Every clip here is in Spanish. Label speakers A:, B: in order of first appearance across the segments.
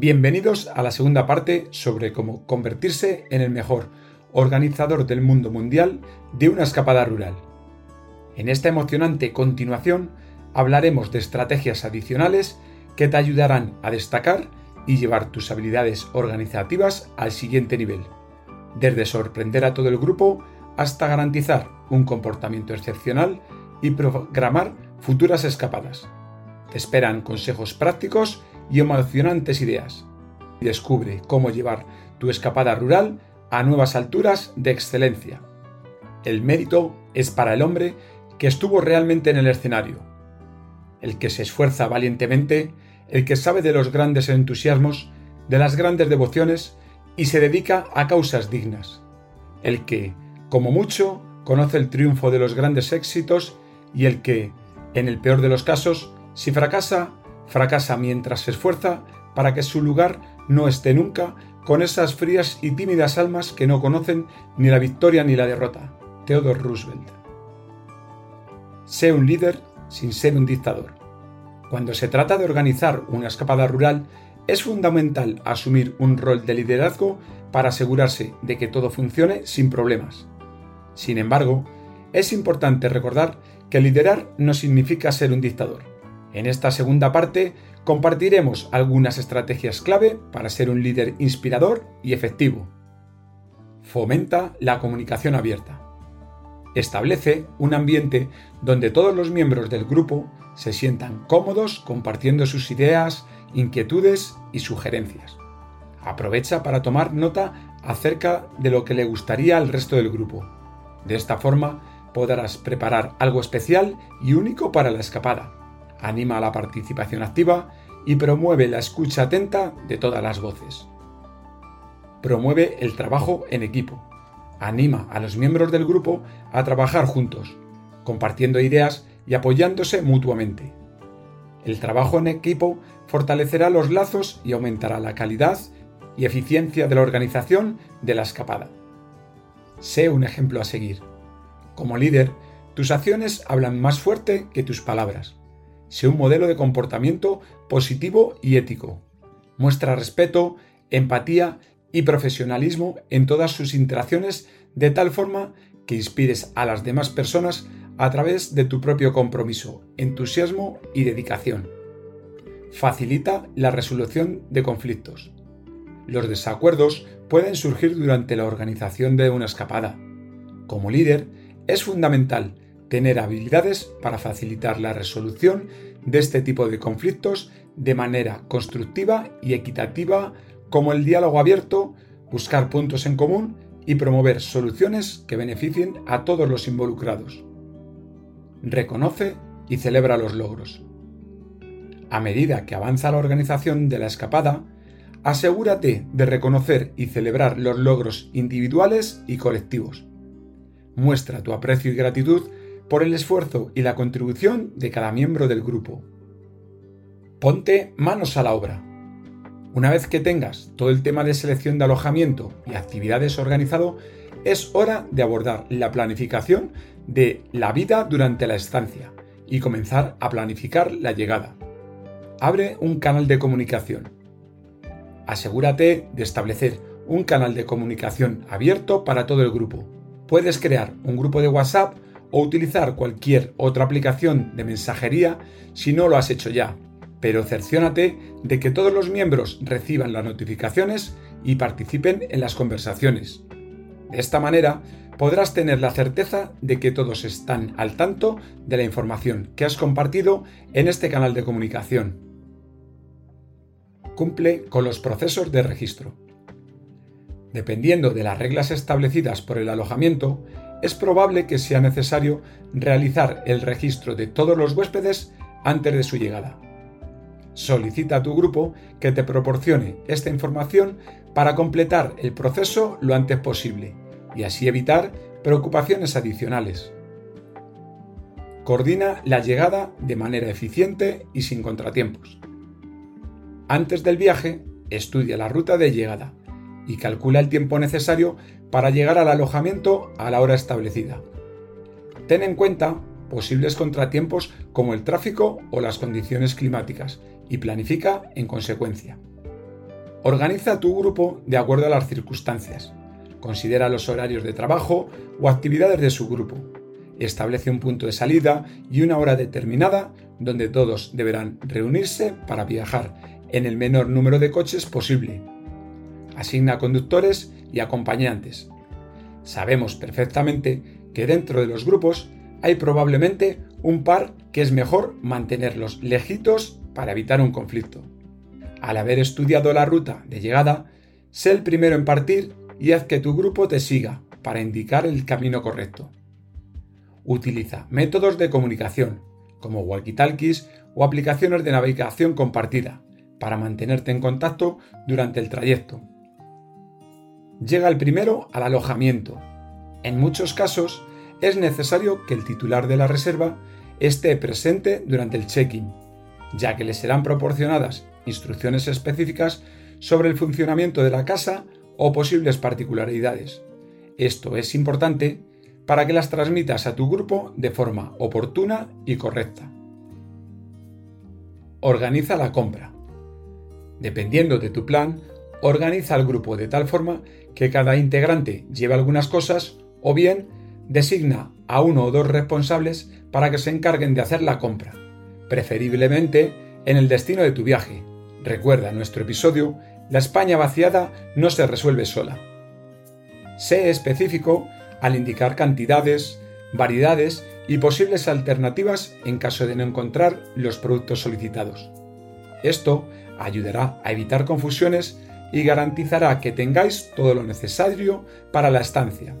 A: Bienvenidos a la segunda parte sobre cómo convertirse en el mejor organizador del mundo mundial de una escapada rural. En esta emocionante continuación hablaremos de estrategias adicionales que te ayudarán a destacar y llevar tus habilidades organizativas al siguiente nivel, desde sorprender a todo el grupo hasta garantizar un comportamiento excepcional y programar futuras escapadas. Te esperan consejos prácticos y emocionantes ideas. Descubre cómo llevar tu escapada rural a nuevas alturas de excelencia. El mérito es para el hombre que estuvo realmente en el escenario, el que se esfuerza valientemente, el que sabe de los grandes entusiasmos, de las grandes devociones y se dedica a causas dignas, el que, como mucho, conoce el triunfo de los grandes éxitos y el que, en el peor de los casos, si fracasa, fracasa mientras se esfuerza para que su lugar no esté nunca con esas frías y tímidas almas que no conocen ni la victoria ni la derrota. Theodore Roosevelt. Sé un líder sin ser un dictador. Cuando se trata de organizar una escapada rural, es fundamental asumir un rol de liderazgo para asegurarse de que todo funcione sin problemas. Sin embargo, es importante recordar que liderar no significa ser un dictador. En esta segunda parte compartiremos algunas estrategias clave para ser un líder inspirador y efectivo. Fomenta la comunicación abierta. Establece un ambiente donde todos los miembros del grupo se sientan cómodos compartiendo sus ideas, inquietudes y sugerencias. Aprovecha para tomar nota acerca de lo que le gustaría al resto del grupo. De esta forma podrás preparar algo especial y único para la escapada anima a la participación activa y promueve la escucha atenta de todas las voces. Promueve el trabajo en equipo. Anima a los miembros del grupo a trabajar juntos, compartiendo ideas y apoyándose mutuamente. El trabajo en equipo fortalecerá los lazos y aumentará la calidad y eficiencia de la organización de la escapada. Sé un ejemplo a seguir. Como líder, tus acciones hablan más fuerte que tus palabras. Sé un modelo de comportamiento positivo y ético. Muestra respeto, empatía y profesionalismo en todas sus interacciones de tal forma que inspires a las demás personas a través de tu propio compromiso, entusiasmo y dedicación. Facilita la resolución de conflictos. Los desacuerdos pueden surgir durante la organización de una escapada. Como líder, es fundamental tener habilidades para facilitar la resolución de este tipo de conflictos de manera constructiva y equitativa, como el diálogo abierto, buscar puntos en común y promover soluciones que beneficien a todos los involucrados. Reconoce y celebra los logros. A medida que avanza la organización de la escapada, asegúrate de reconocer y celebrar los logros individuales y colectivos. Muestra tu aprecio y gratitud por el esfuerzo y la contribución de cada miembro del grupo. Ponte manos a la obra. Una vez que tengas todo el tema de selección de alojamiento y actividades organizado, es hora de abordar la planificación de la vida durante la estancia y comenzar a planificar la llegada. Abre un canal de comunicación. Asegúrate de establecer un canal de comunicación abierto para todo el grupo. Puedes crear un grupo de WhatsApp o utilizar cualquier otra aplicación de mensajería si no lo has hecho ya, pero cerciónate de que todos los miembros reciban las notificaciones y participen en las conversaciones. De esta manera podrás tener la certeza de que todos están al tanto de la información que has compartido en este canal de comunicación. Cumple con los procesos de registro. Dependiendo de las reglas establecidas por el alojamiento, es probable que sea necesario realizar el registro de todos los huéspedes antes de su llegada. Solicita a tu grupo que te proporcione esta información para completar el proceso lo antes posible y así evitar preocupaciones adicionales. Coordina la llegada de manera eficiente y sin contratiempos. Antes del viaje, estudia la ruta de llegada y calcula el tiempo necesario para llegar al alojamiento a la hora establecida. Ten en cuenta posibles contratiempos como el tráfico o las condiciones climáticas y planifica en consecuencia. Organiza tu grupo de acuerdo a las circunstancias. Considera los horarios de trabajo o actividades de su grupo. Establece un punto de salida y una hora determinada donde todos deberán reunirse para viajar en el menor número de coches posible. Asigna conductores y acompañantes. Sabemos perfectamente que dentro de los grupos hay probablemente un par que es mejor mantenerlos lejitos para evitar un conflicto. Al haber estudiado la ruta de llegada, sé el primero en partir y haz que tu grupo te siga para indicar el camino correcto. Utiliza métodos de comunicación, como walkie-talkies o aplicaciones de navegación compartida, para mantenerte en contacto durante el trayecto. Llega el primero al alojamiento. En muchos casos, es necesario que el titular de la reserva esté presente durante el check-in, ya que le serán proporcionadas instrucciones específicas sobre el funcionamiento de la casa o posibles particularidades. Esto es importante para que las transmitas a tu grupo de forma oportuna y correcta. Organiza la compra. Dependiendo de tu plan, organiza el grupo de tal forma que cada integrante lleve algunas cosas o bien designa a uno o dos responsables para que se encarguen de hacer la compra, preferiblemente en el destino de tu viaje. Recuerda nuestro episodio, la España vaciada no se resuelve sola. Sé específico al indicar cantidades, variedades y posibles alternativas en caso de no encontrar los productos solicitados. Esto ayudará a evitar confusiones y garantizará que tengáis todo lo necesario para la estancia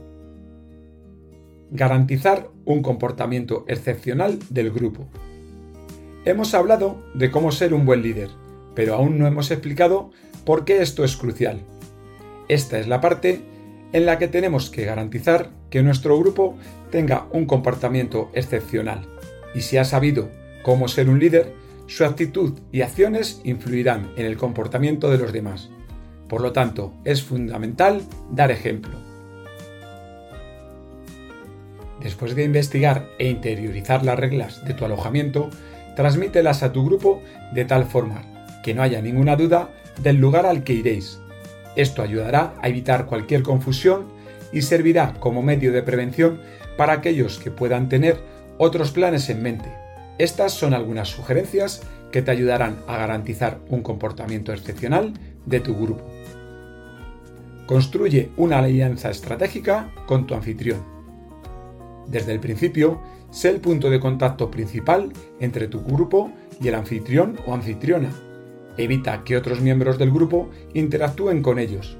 A: garantizar un comportamiento excepcional del grupo. Hemos hablado de cómo ser un buen líder, pero aún no hemos explicado por qué esto es crucial. Esta es la parte en la que tenemos que garantizar que nuestro grupo tenga un comportamiento excepcional. Y si ha sabido cómo ser un líder, su actitud y acciones influirán en el comportamiento de los demás. Por lo tanto, es fundamental dar ejemplo. Después de investigar e interiorizar las reglas de tu alojamiento, transmítelas a tu grupo de tal forma que no haya ninguna duda del lugar al que iréis. Esto ayudará a evitar cualquier confusión y servirá como medio de prevención para aquellos que puedan tener otros planes en mente. Estas son algunas sugerencias que te ayudarán a garantizar un comportamiento excepcional de tu grupo. Construye una alianza estratégica con tu anfitrión. Desde el principio, sé el punto de contacto principal entre tu grupo y el anfitrión o anfitriona. Evita que otros miembros del grupo interactúen con ellos.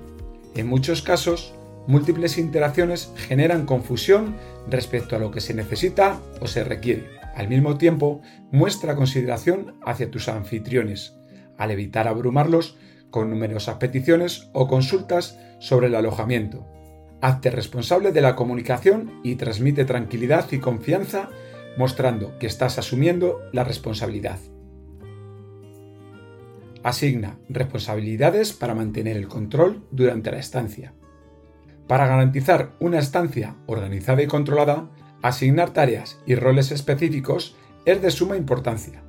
A: En muchos casos, múltiples interacciones generan confusión respecto a lo que se necesita o se requiere. Al mismo tiempo, muestra consideración hacia tus anfitriones, al evitar abrumarlos con numerosas peticiones o consultas sobre el alojamiento. Hazte responsable de la comunicación y transmite tranquilidad y confianza mostrando que estás asumiendo la responsabilidad. Asigna responsabilidades para mantener el control durante la estancia. Para garantizar una estancia organizada y controlada, asignar tareas y roles específicos es de suma importancia.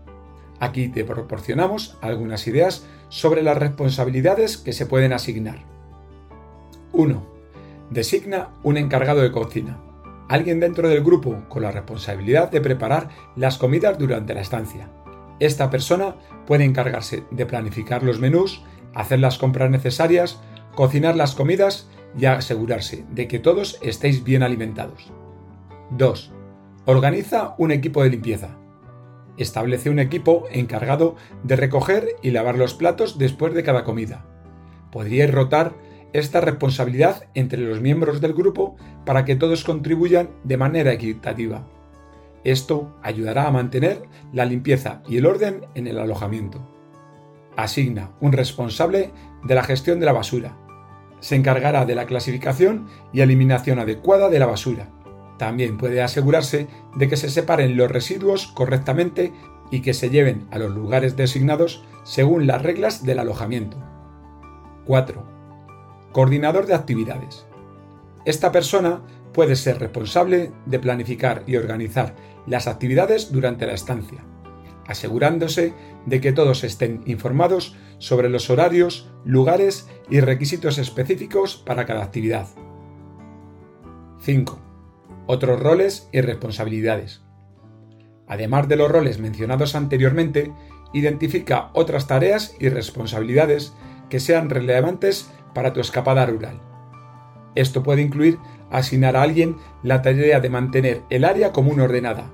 A: Aquí te proporcionamos algunas ideas sobre las responsabilidades que se pueden asignar. 1. Designa un encargado de cocina, alguien dentro del grupo con la responsabilidad de preparar las comidas durante la estancia. Esta persona puede encargarse de planificar los menús, hacer las compras necesarias, cocinar las comidas y asegurarse de que todos estéis bien alimentados. 2. Organiza un equipo de limpieza. Establece un equipo encargado de recoger y lavar los platos después de cada comida. Podríais rotar esta responsabilidad entre los miembros del grupo para que todos contribuyan de manera equitativa. Esto ayudará a mantener la limpieza y el orden en el alojamiento. Asigna un responsable de la gestión de la basura. Se encargará de la clasificación y eliminación adecuada de la basura. También puede asegurarse de que se separen los residuos correctamente y que se lleven a los lugares designados según las reglas del alojamiento. 4 coordinador de actividades. Esta persona puede ser responsable de planificar y organizar las actividades durante la estancia. asegurándose de que todos estén informados sobre los horarios, lugares y requisitos específicos para cada actividad. 5. Otros roles y responsabilidades. Además de los roles mencionados anteriormente, identifica otras tareas y responsabilidades que sean relevantes para tu escapada rural. Esto puede incluir asignar a alguien la tarea de mantener el área común ordenada,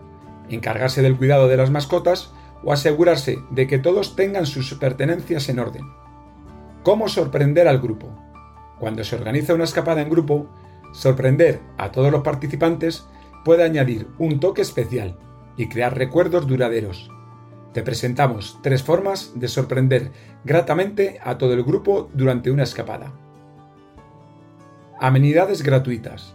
A: encargarse del cuidado de las mascotas o asegurarse de que todos tengan sus pertenencias en orden. ¿Cómo sorprender al grupo? Cuando se organiza una escapada en grupo, sorprender a todos los participantes puede añadir un toque especial y crear recuerdos duraderos. Te presentamos tres formas de sorprender gratamente a todo el grupo durante una escapada. Amenidades gratuitas.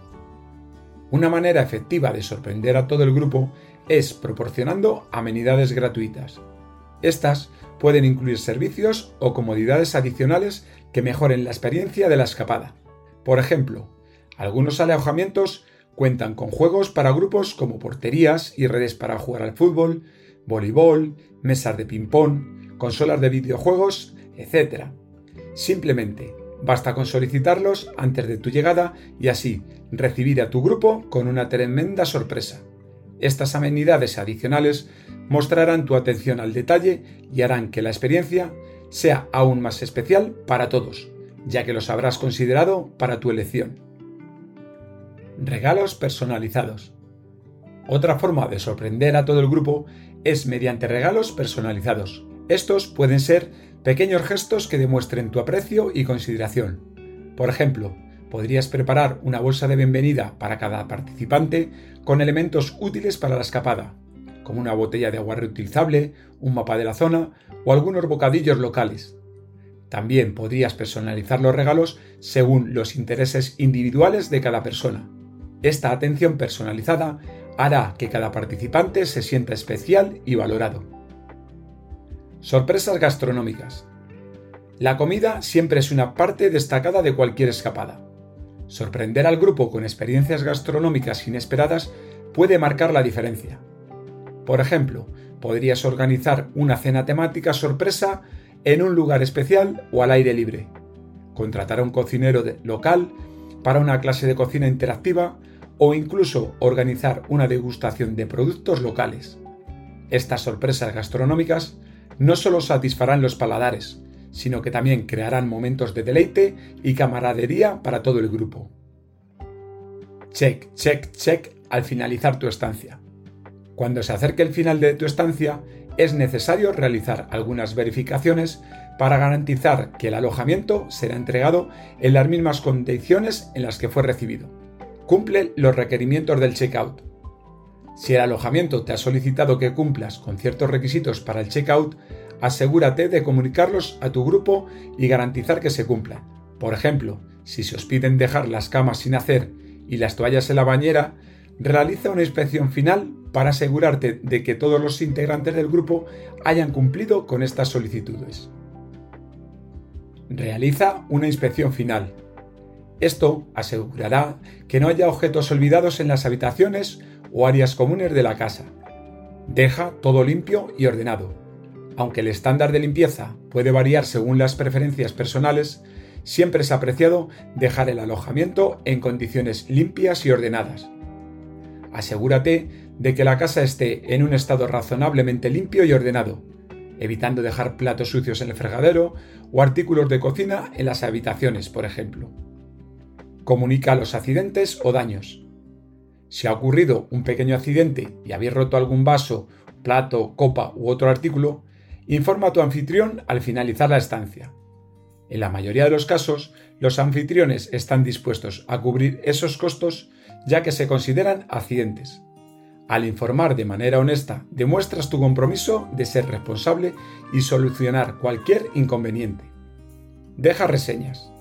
A: Una manera efectiva de sorprender a todo el grupo es proporcionando amenidades gratuitas. Estas pueden incluir servicios o comodidades adicionales que mejoren la experiencia de la escapada. Por ejemplo, algunos alojamientos cuentan con juegos para grupos como porterías y redes para jugar al fútbol, voleibol, mesas de ping-pong, consolas de videojuegos, etc. Simplemente basta con solicitarlos antes de tu llegada y así recibir a tu grupo con una tremenda sorpresa. Estas amenidades adicionales mostrarán tu atención al detalle y harán que la experiencia sea aún más especial para todos, ya que los habrás considerado para tu elección. Regalos personalizados. Otra forma de sorprender a todo el grupo es mediante regalos personalizados. Estos pueden ser pequeños gestos que demuestren tu aprecio y consideración. Por ejemplo, podrías preparar una bolsa de bienvenida para cada participante con elementos útiles para la escapada, como una botella de agua reutilizable, un mapa de la zona o algunos bocadillos locales. También podrías personalizar los regalos según los intereses individuales de cada persona. Esta atención personalizada hará que cada participante se sienta especial y valorado. Sorpresas gastronómicas. La comida siempre es una parte destacada de cualquier escapada. Sorprender al grupo con experiencias gastronómicas inesperadas puede marcar la diferencia. Por ejemplo, podrías organizar una cena temática sorpresa en un lugar especial o al aire libre. Contratar a un cocinero local para una clase de cocina interactiva o incluso organizar una degustación de productos locales. Estas sorpresas gastronómicas no solo satisfarán los paladares, sino que también crearán momentos de deleite y camaradería para todo el grupo. Check, check, check al finalizar tu estancia. Cuando se acerque el final de tu estancia, es necesario realizar algunas verificaciones para garantizar que el alojamiento será entregado en las mismas condiciones en las que fue recibido. Cumple los requerimientos del checkout. Si el alojamiento te ha solicitado que cumplas con ciertos requisitos para el checkout, asegúrate de comunicarlos a tu grupo y garantizar que se cumplan. Por ejemplo, si se os piden dejar las camas sin hacer y las toallas en la bañera, realiza una inspección final para asegurarte de que todos los integrantes del grupo hayan cumplido con estas solicitudes. Realiza una inspección final. Esto asegurará que no haya objetos olvidados en las habitaciones o áreas comunes de la casa. Deja todo limpio y ordenado. Aunque el estándar de limpieza puede variar según las preferencias personales, siempre es apreciado dejar el alojamiento en condiciones limpias y ordenadas. Asegúrate de que la casa esté en un estado razonablemente limpio y ordenado, evitando dejar platos sucios en el fregadero o artículos de cocina en las habitaciones, por ejemplo. Comunica los accidentes o daños. Si ha ocurrido un pequeño accidente y habéis roto algún vaso, plato, copa u otro artículo, Informa a tu anfitrión al finalizar la estancia. En la mayoría de los casos, los anfitriones están dispuestos a cubrir esos costos ya que se consideran accidentes. Al informar de manera honesta, demuestras tu compromiso de ser responsable y solucionar cualquier inconveniente. Deja reseñas.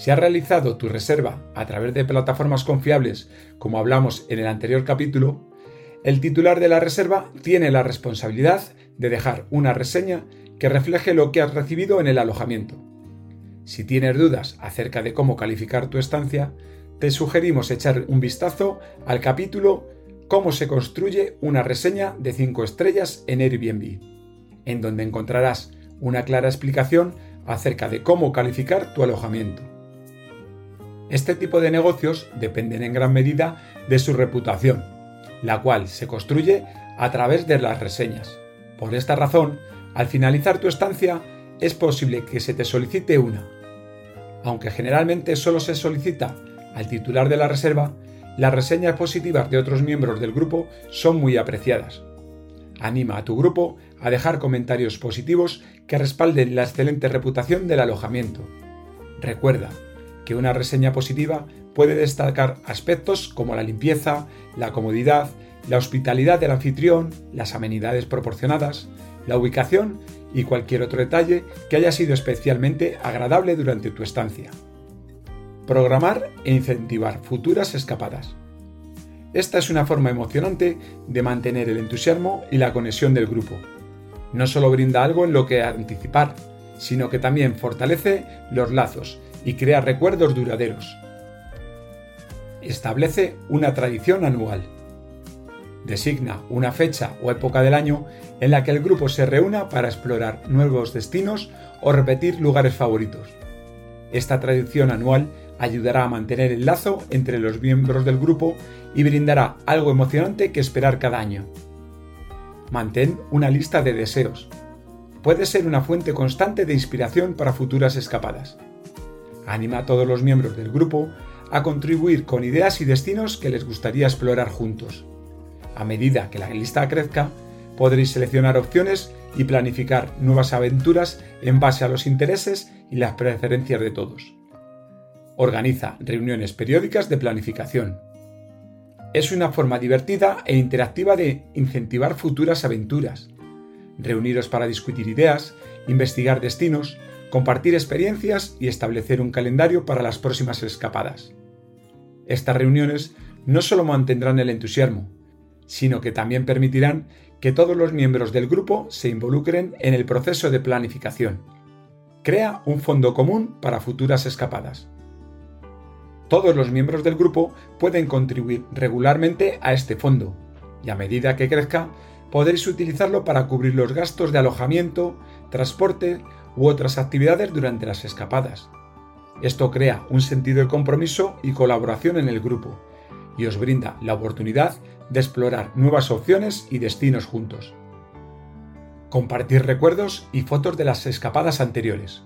A: Si has realizado tu reserva a través de plataformas confiables, como hablamos en el anterior capítulo, el titular de la reserva tiene la responsabilidad de dejar una reseña que refleje lo que has recibido en el alojamiento. Si tienes dudas acerca de cómo calificar tu estancia, te sugerimos echar un vistazo al capítulo cómo se construye una reseña de 5 estrellas en Airbnb, en donde encontrarás una clara explicación acerca de cómo calificar tu alojamiento. Este tipo de negocios dependen en gran medida de su reputación, la cual se construye a través de las reseñas. Por esta razón, al finalizar tu estancia, es posible que se te solicite una. Aunque generalmente solo se solicita al titular de la reserva, las reseñas positivas de otros miembros del grupo son muy apreciadas. Anima a tu grupo a dejar comentarios positivos que respalden la excelente reputación del alojamiento. Recuerda que una reseña positiva puede destacar aspectos como la limpieza, la comodidad, la hospitalidad del anfitrión, las amenidades proporcionadas, la ubicación y cualquier otro detalle que haya sido especialmente agradable durante tu estancia. Programar e incentivar futuras escapadas. Esta es una forma emocionante de mantener el entusiasmo y la conexión del grupo. No solo brinda algo en lo que anticipar, sino que también fortalece los lazos y crea recuerdos duraderos. Establece una tradición anual. Designa una fecha o época del año en la que el grupo se reúna para explorar nuevos destinos o repetir lugares favoritos. Esta tradición anual ayudará a mantener el lazo entre los miembros del grupo y brindará algo emocionante que esperar cada año. Mantén una lista de deseos. Puede ser una fuente constante de inspiración para futuras escapadas. Anima a todos los miembros del grupo a contribuir con ideas y destinos que les gustaría explorar juntos. A medida que la lista crezca, podréis seleccionar opciones y planificar nuevas aventuras en base a los intereses y las preferencias de todos. Organiza reuniones periódicas de planificación. Es una forma divertida e interactiva de incentivar futuras aventuras. Reuniros para discutir ideas, investigar destinos, compartir experiencias y establecer un calendario para las próximas escapadas. Estas reuniones no solo mantendrán el entusiasmo, sino que también permitirán que todos los miembros del grupo se involucren en el proceso de planificación. Crea un fondo común para futuras escapadas. Todos los miembros del grupo pueden contribuir regularmente a este fondo y a medida que crezca podréis utilizarlo para cubrir los gastos de alojamiento, transporte u otras actividades durante las escapadas. Esto crea un sentido de compromiso y colaboración en el grupo y os brinda la oportunidad de explorar nuevas opciones y destinos juntos. Compartir recuerdos y fotos de las escapadas anteriores.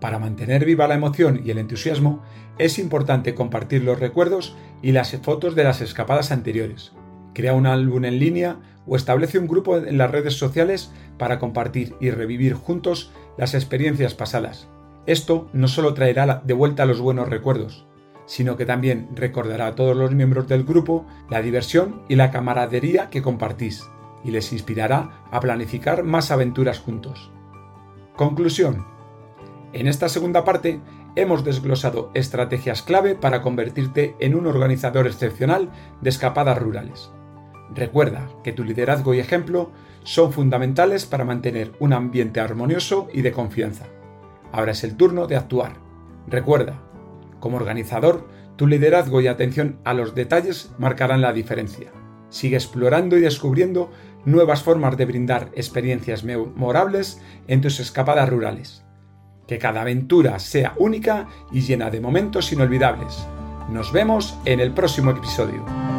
A: Para mantener viva la emoción y el entusiasmo, es importante compartir los recuerdos y las fotos de las escapadas anteriores. Crea un álbum en línea o establece un grupo en las redes sociales para compartir y revivir juntos las experiencias pasadas. Esto no solo traerá de vuelta los buenos recuerdos, sino que también recordará a todos los miembros del grupo la diversión y la camaradería que compartís, y les inspirará a planificar más aventuras juntos. Conclusión. En esta segunda parte hemos desglosado estrategias clave para convertirte en un organizador excepcional de escapadas rurales. Recuerda que tu liderazgo y ejemplo son fundamentales para mantener un ambiente armonioso y de confianza. Ahora es el turno de actuar. Recuerda, como organizador, tu liderazgo y atención a los detalles marcarán la diferencia. Sigue explorando y descubriendo nuevas formas de brindar experiencias memorables en tus escapadas rurales. Que cada aventura sea única y llena de momentos inolvidables. Nos vemos en el próximo episodio.